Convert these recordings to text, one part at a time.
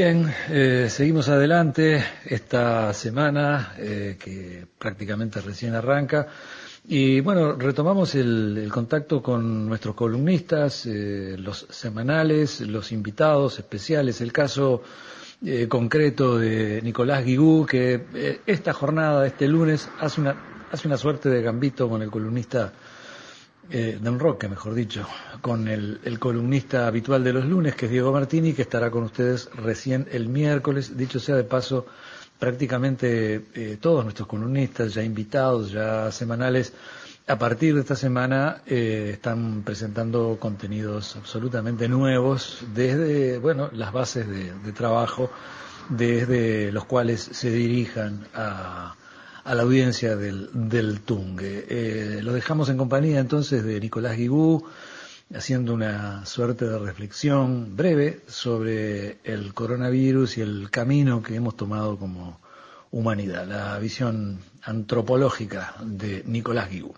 Bien, eh, seguimos adelante esta semana eh, que prácticamente recién arranca. Y bueno, retomamos el, contacto con nuestros columnistas, eh, los semanales, los invitados especiales, el caso concreto de Nicolás Guigú, que esta jornada, este lunes, hace una, hace una suerte de gambito con el columnista eh, un rock, mejor dicho, con el, columnista habitual de los lunes, que es Diego Martini, que estará con ustedes recién el miércoles. Dicho sea de paso, prácticamente eh, todos nuestros columnistas, ya invitados, ya semanales, a partir de esta semana eh, están presentando contenidos absolutamente nuevos desde, bueno, las bases de, de trabajo, desde los cuales se dirijan a a la audiencia del, del Tungue. Eh, lo dejamos en compañía entonces de Nicolás Guigú, haciendo una suerte de reflexión breve sobre el coronavirus y el camino que hemos tomado como humanidad, la visión antropológica de Nicolás Guigú.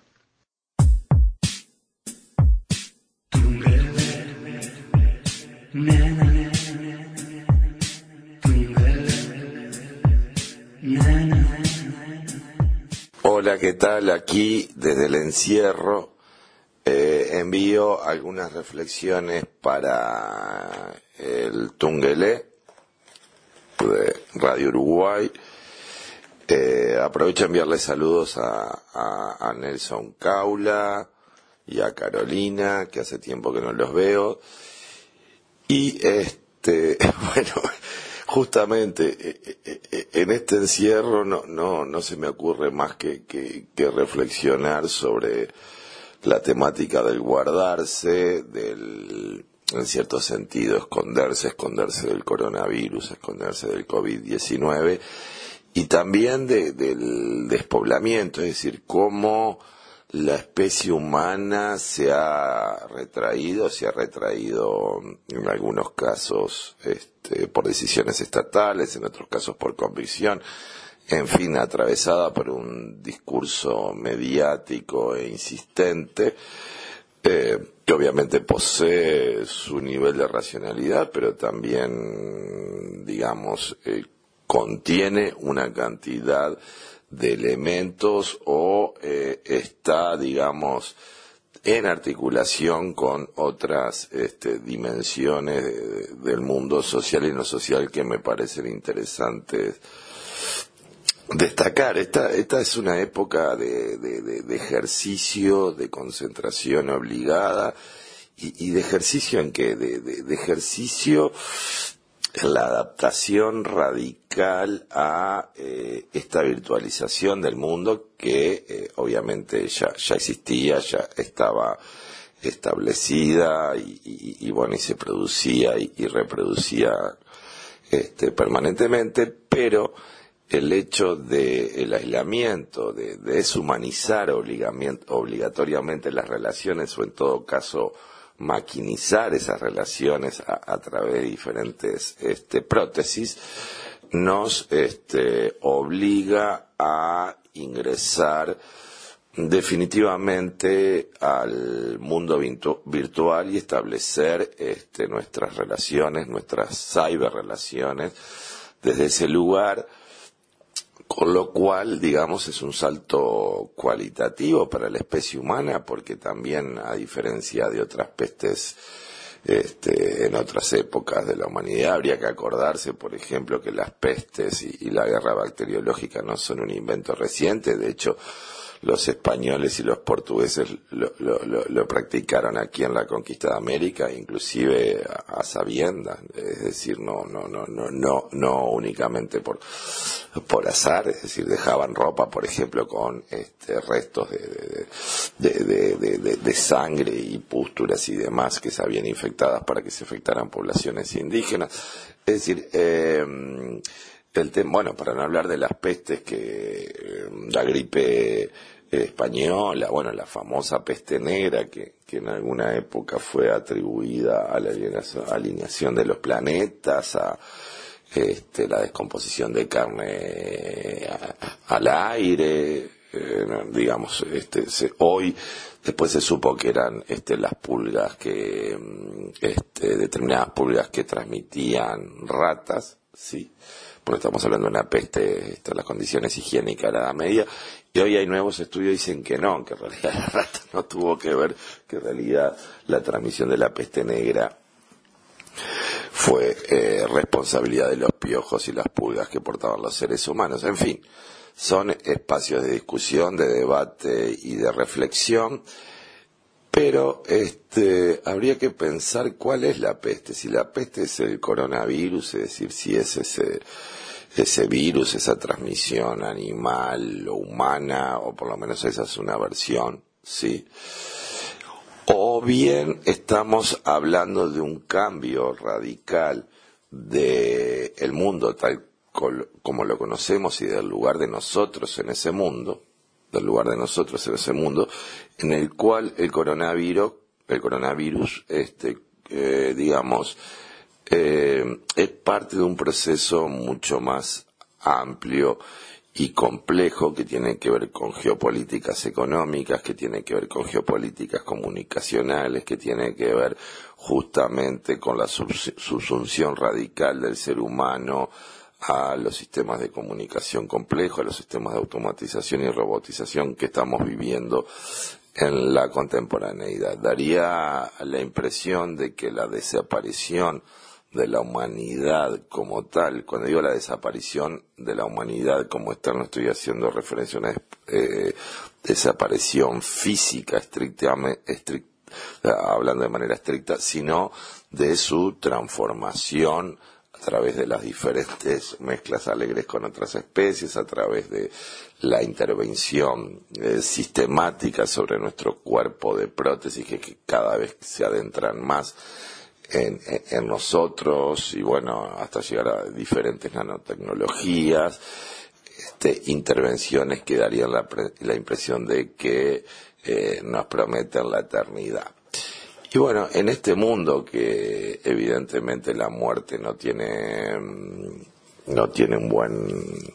Hola, ¿qué tal? Aquí desde el encierro eh, envío algunas reflexiones para el Tungelé de Radio Uruguay. Eh, aprovecho a enviarle saludos a, a, Nelson Caula y a Carolina, que hace tiempo que no los veo. Y este, bueno, justamente eh, eh, eh, en este encierro no, no, no se me ocurre más que, que, reflexionar sobre la temática del guardarse, del, en cierto sentido, esconderse, esconderse del coronavirus, esconderse del COVID-19 y también del despoblamiento, es decir, cómo la especie humana se ha retraído, se ha retraído en algunos casos este, por decisiones estatales, en otros casos por convicción, en fin, atravesada por un discurso mediático e insistente, eh, que obviamente posee su nivel de racionalidad, pero también, digamos, eh, contiene una cantidad de elementos o eh, está, digamos, en articulación con otras este, dimensiones del mundo social y no social que me parecen interesantes destacar. Esta, esta es una época de, de, ejercicio, de concentración obligada y, y de ejercicio en que, de, ejercicio la adaptación radical a eh, esta virtualización del mundo que eh, obviamente ya, ya existía, ya estaba establecida y, bueno y se producía y, reproducía este, permanentemente, pero el hecho del aislamiento, de, deshumanizar obligatoriamente las relaciones o en todo caso maquinizar esas relaciones a, través de diferentes este, prótesis, nos este, obliga a ingresar definitivamente al mundo virtual y establecer este, nuestras relaciones, nuestras cyber relaciones desde ese lugar con lo cual, digamos, es un salto cualitativo para la especie humana, porque también, a diferencia de otras pestes este, en otras épocas de la humanidad, habría que acordarse, por ejemplo, que las pestes y la guerra bacteriológica no son un invento reciente, de hecho, los españoles y los portugueses lo, lo, practicaron aquí en la conquista de América, inclusive a, sabiendas, es decir, no, no, no, no, no, no únicamente por, por azar, es decir, dejaban ropa, por ejemplo, con este, restos de, de, de, de, sangre y pústulas y demás que se habían infectadas para que se afectaran poblaciones indígenas. Es decir, eh, el tema, bueno, para no hablar de las pestes que eh, la gripe española, bueno, la famosa peste negra que, que en alguna época fue atribuida a la alineación de los planetas, a este, la descomposición de carne al aire, eh, digamos, este, hoy después se supo que eran este, las pulgas que, este, determinadas pulgas que transmitían ratas, sí, estamos hablando de una peste, este, las condiciones higiénicas a la media, y hoy hay nuevos estudios que dicen que no, que en realidad la rata no tuvo que ver, que en realidad la transmisión de la peste negra fue eh, responsabilidad de los piojos y las pulgas que portaban los seres humanos. En fin, son espacios de discusión, de debate y de reflexión, pero este, habría que pensar cuál es la peste. Si la peste es el coronavirus, es decir, si es ese, ese virus, esa transmisión animal o humana, o por lo menos esa es una versión, ¿sí? O bien estamos hablando de un cambio radical del el mundo tal como lo conocemos y del lugar de nosotros en ese mundo, del lugar de nosotros en ese mundo, en el cual el coronavirus, el coronavirus, este, eh, digamos, eh, es parte de un proceso mucho más amplio y complejo que tiene que ver con geopolíticas económicas, que tiene que ver con geopolíticas comunicacionales, que tiene que ver justamente con la subsunción radical del ser humano a los sistemas de comunicación complejos, a los sistemas de automatización y robotización que estamos viviendo en la contemporaneidad. Daría la impresión de que la desaparición de la humanidad como tal, cuando digo la desaparición de la humanidad como tal, no estoy haciendo referencia a una eh, desaparición física estrictamente, hablando de manera estricta, sino de su transformación a través de las diferentes mezclas alegres con otras especies, a través de la intervención eh, sistemática sobre nuestro cuerpo de prótesis que, cada vez se adentran más en, nosotros y bueno, hasta llegar a diferentes nanotecnologías, este, intervenciones que darían la, impresión de que eh, nos prometen la eternidad. Y bueno, en este mundo que evidentemente la muerte no tiene mm, no tiene un buen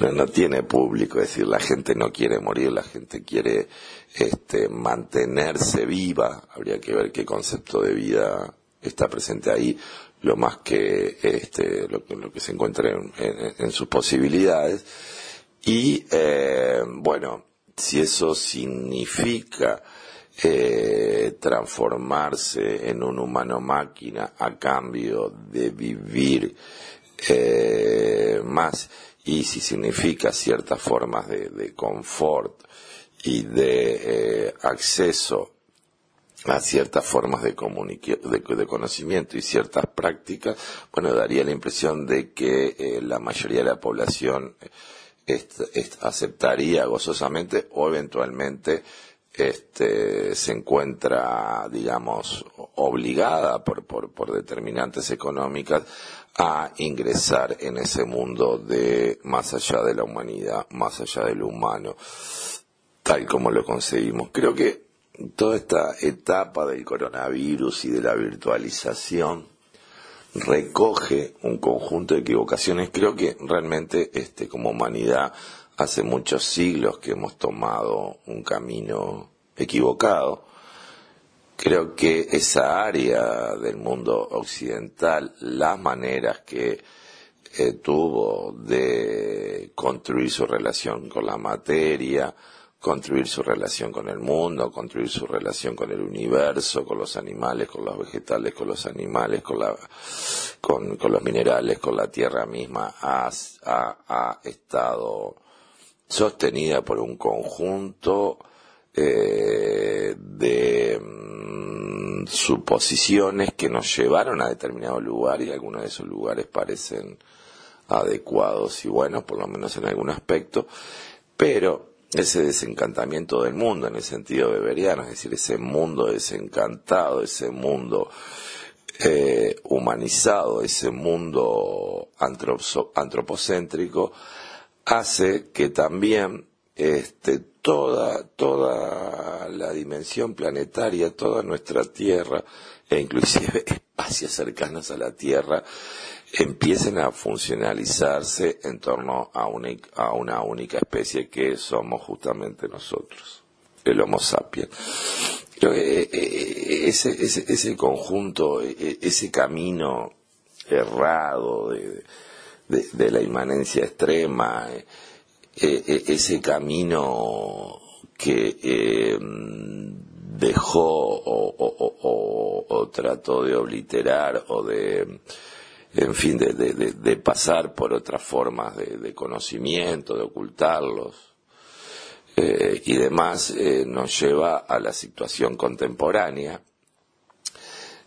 no, tiene público, es decir, la gente no quiere morir, la gente quiere este mantenerse viva, habría que ver qué concepto de vida está presente ahí, lo más que este lo, que se encuentra en, sus posibilidades. Y eh, bueno, si eso significa eh, transformarse en un humano máquina a cambio de vivir eh, más y si significa ciertas formas de, confort y de acceso a ciertas formas de, de, conocimiento y ciertas prácticas, bueno, daría la impresión de que eh, la mayoría de la población aceptaría gozosamente o eventualmente este, se encuentra, digamos, obligada por, por, por determinantes económicas a ingresar en ese mundo de más allá de la humanidad, más allá de lo humano, tal como lo conseguimos. Creo que toda esta etapa del coronavirus y de la virtualización recoge un conjunto de equivocaciones. Creo que realmente este, como humanidad hace muchos siglos que hemos tomado un camino equivocado. Creo que esa área del mundo occidental, las maneras que eh, tuvo de construir su relación con la materia, construir su relación con el mundo, construir su relación con el universo, con los animales, con los vegetales, con los animales, con, la, con, los minerales, con la tierra misma, ha, ha estado sostenida por un conjunto eh, de mm, suposiciones que nos llevaron a determinado lugar y algunos de esos lugares parecen adecuados y buenos, por lo menos en algún aspecto, pero ese desencantamiento del mundo en el sentido beberiano, es decir, ese mundo desencantado, ese mundo eh, humanizado, ese mundo antropocéntrico, hace que también este, toda, toda la dimensión planetaria, toda nuestra Tierra, e inclusive espacios cercanos a la Tierra, empiecen a funcionalizarse en torno a una, a una única especie que somos justamente nosotros, el Homo sapiens. Eh, eh, ese, ese, ese conjunto, ese camino errado de, de, la inmanencia extrema, eh, ese camino que dejó o, trató de obliterar o de en fin, de, de, de pasar por otras formas de, conocimiento, de ocultarlos eh, y demás, eh, nos lleva a la situación contemporánea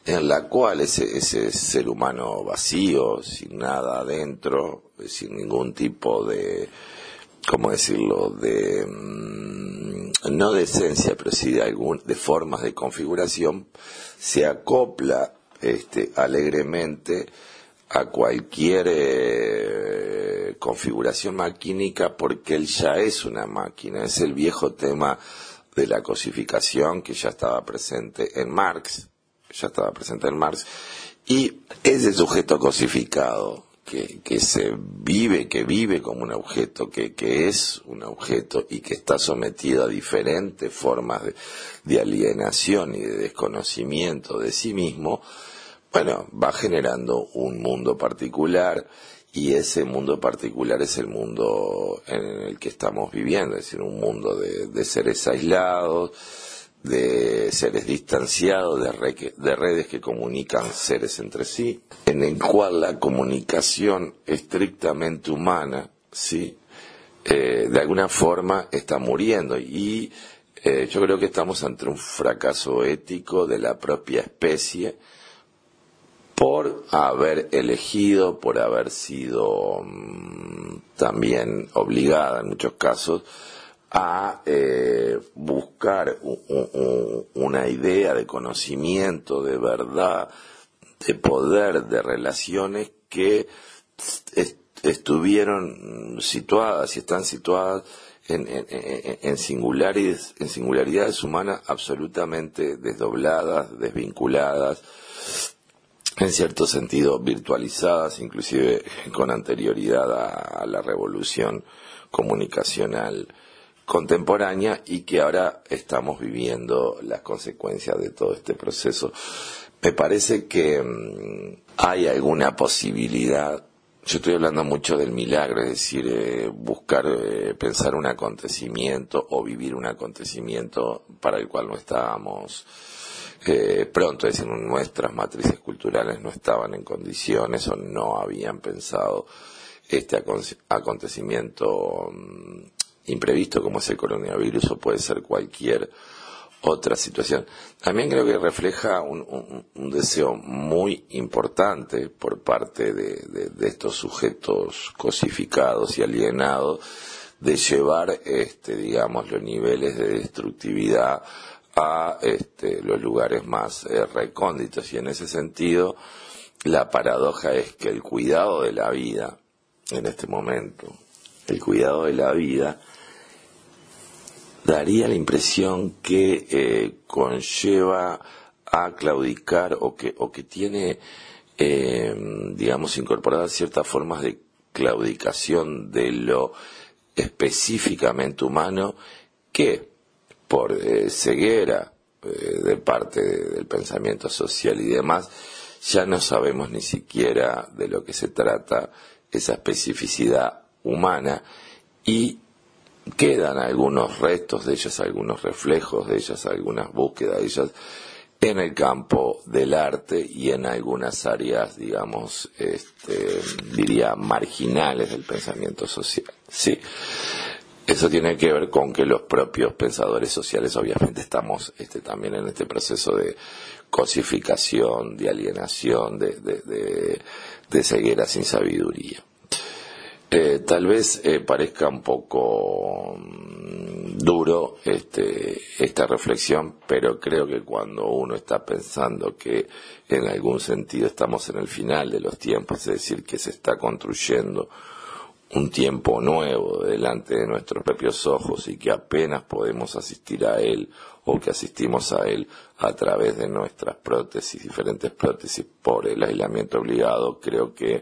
en la cual ese, ser humano vacío, sin nada adentro, sin ningún tipo de, ¿cómo decirlo?, de, mm, no de esencia, pero sí de, algún, de formas de configuración, se acopla este, alegremente a cualquier eh, configuración maquínica porque él ya es una máquina. Es el viejo tema de la cosificación que ya estaba presente en Marx, ya estaba presente en Marx, y ese sujeto cosificado que, que se vive, que vive como un objeto, que, que es un objeto y que está sometido a diferentes formas de alienación y de desconocimiento de sí mismo, bueno, va generando un mundo particular y ese mundo particular es el mundo en el que estamos viviendo, es decir, un mundo de, seres aislados, de seres distanciados, de, de, redes que comunican seres entre sí, en el cual la comunicación estrictamente humana, sí, eh, de alguna forma está muriendo y eh, yo creo que estamos ante un fracaso ético de la propia especie por haber elegido, por haber sido mm, también obligada en muchos casos a eh, buscar una idea de conocimiento, de verdad, de poder, de relaciones que estuvieron situadas y están situadas en, en, singularidades, en singularidades humanas absolutamente desdobladas, desvinculadas, en cierto sentido virtualizadas, inclusive con anterioridad a, la revolución comunicacional contemporánea y que ahora estamos viviendo las consecuencias de todo este proceso. Me parece que mm, hay alguna posibilidad, yo estoy hablando mucho del milagro, es decir, eh, buscar eh, pensar un acontecimiento o vivir un acontecimiento para el cual no estábamos pronto, es decir, nuestras matrices culturales no estaban en condiciones o no habían pensado este acontecimiento mm, imprevisto como es el coronavirus o puede ser cualquier otra situación. También creo que refleja un, deseo muy importante por parte de, estos sujetos cosificados y alienados de llevar, este, digamos, los niveles de destructividad a este, los lugares más eh, recónditos. Y en ese sentido la paradoja es que el cuidado de la vida en este momento, el cuidado de la vida daría la impresión que eh, conlleva a claudicar o que, o que tiene, eh, digamos, incorporadas ciertas formas de claudicación de lo específicamente humano que por eh, ceguera eh, de parte del pensamiento social y demás, ya no sabemos ni siquiera de lo que se trata esa especificidad humana y quedan algunos restos de ellas, algunos reflejos de ellas, algunas búsquedas de ellas en el campo del arte y en algunas áreas, digamos, este, diría marginales del pensamiento social. Sí. Eso tiene que ver con que los propios pensadores sociales, obviamente, estamos este, también en este proceso de cosificación, de alienación, de, de, de, ceguera sin sabiduría. Eh, tal vez eh, parezca un poco mm, duro este, esta reflexión, pero creo que cuando uno está pensando que en algún sentido estamos en el final de los tiempos, es decir, que se está construyendo un tiempo nuevo delante de nuestros propios ojos y que apenas podemos asistir a él o que asistimos a él a través de nuestras prótesis, diferentes prótesis por el aislamiento obligado, creo que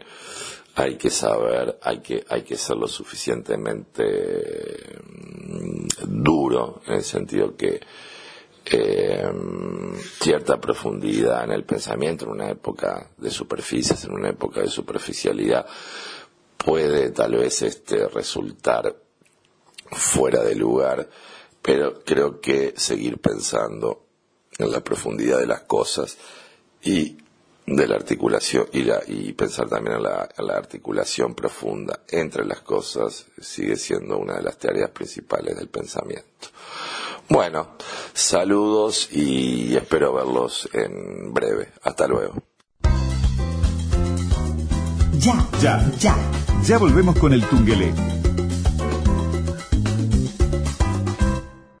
hay que saber, hay que, hay que ser lo suficientemente mm, duro, en el sentido que eh, cierta profundidad en el pensamiento, en una época de superficies, en una época de superficialidad, puede tal vez este resultar fuera de lugar, pero creo que seguir pensando en la profundidad de las cosas y de la articulación y, la, y pensar también en la, articulación profunda entre las cosas sigue siendo una de las tareas principales del pensamiento. Bueno, saludos y espero verlos en breve. Hasta luego. Ya, ya, ya. Ya volvemos con el Tungelé